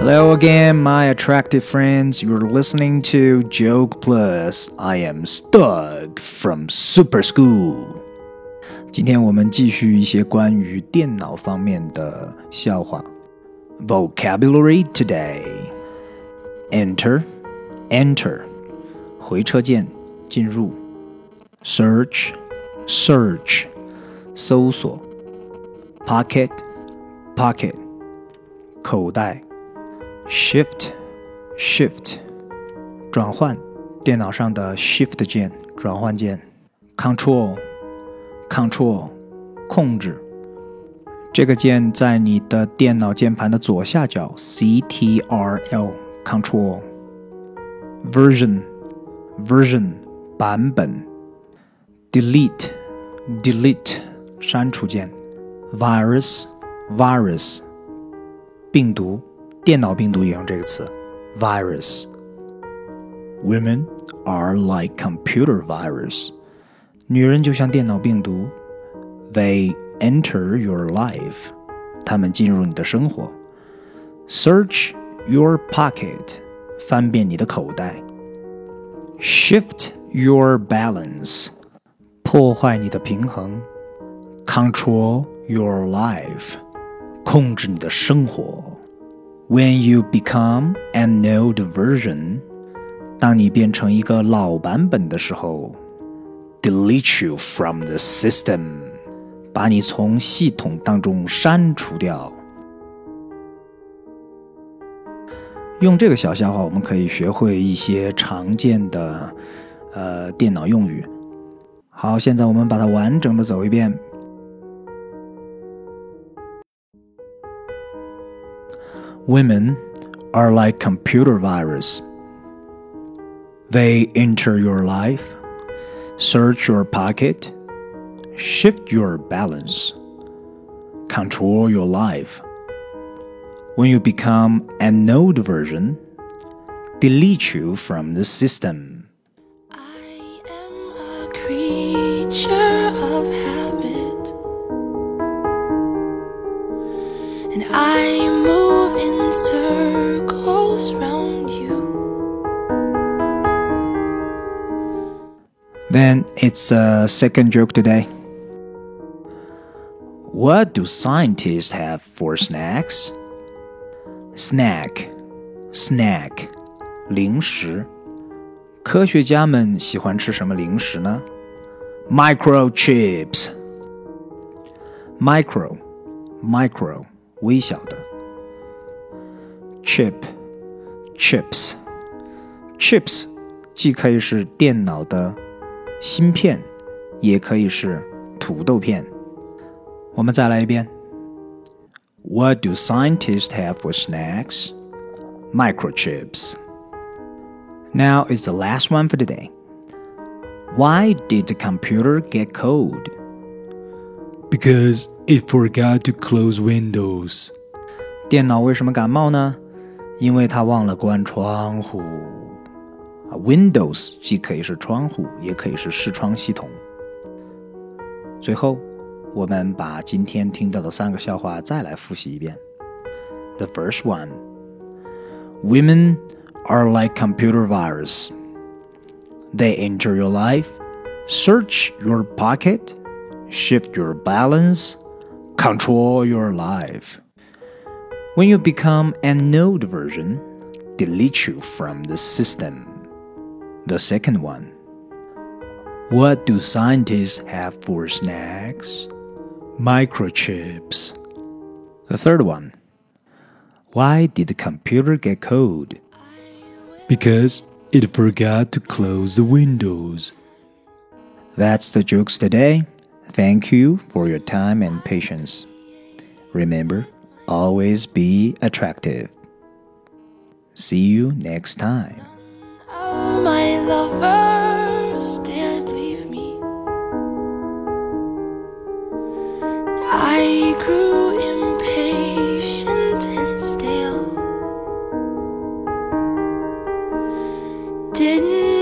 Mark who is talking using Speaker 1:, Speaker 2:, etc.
Speaker 1: Hello again, my attractive friends. You're listening to Joke Plus. I am Stug from Super School. 今天我们继续一些关于电脑方面的笑话。Vocabulary today. Enter, enter. 回车键，进入。Search, search. 搜索。Pocket, pocket. 口袋。 Shift, Shift，转换，电脑上的 Shift 键，转换键。Control, Control，控制。这个键在你的电脑键盘的左下角，Ctrl, Control。Version, Version，版本。Delete, Delete，删除键。Virus, Virus，病毒。电脑病毒也用这个词，virus。Women are like computer virus。女人就像电脑病毒，they enter your life。她们进入你的生活。Search your pocket，翻遍你的口袋。Shift your balance，破坏你的平衡。Control your life，控制你的生活。 When you become an old version，当你变成一个老版本的时候，delete you from the system，把你从系统当中删除掉。用这个小笑话，我们可以学会一些常见的呃电脑用语。好，现在我们把它完整的走一遍。Women are like computer virus. They enter your life, search your pocket, shift your balance, control your life. When you become an old version, delete you from the system.
Speaker 2: I am a creature of habit, and I
Speaker 1: Then it's a second joke today. What do scientists have for snacks? Snack, snack, 零食。科学家们喜欢吃什么零食呢？Microchips. Micro, micro, 微小的。Chip, chips, chips 既可以是电脑的 芯片，也可以是土豆片。我们再来一遍。What do scientists have for snacks? Microchips. Now is the last one for today. Why did the computer get cold?
Speaker 3: Because it forgot to close windows.
Speaker 1: 电脑为什么感冒呢？因为它忘了关窗户。 啊，Windows 既可以是窗户，也可以是视窗系统。最后，我们把今天听到的三个笑话再来复习一遍。The first one: Women are like computer virus. They enter your life, search your pocket, shift your balance, control your life. When you become an old version, delete you from the system. The second one. What do scientists have for snacks? Microchips. The third one. Why did the computer get cold?
Speaker 3: Because it forgot to close the windows.
Speaker 1: That's the jokes today. Thank you for your time and patience. Remember, always be attractive. See you next time.
Speaker 2: Oh, lovers dared leave me. I grew impatient and stale. Didn't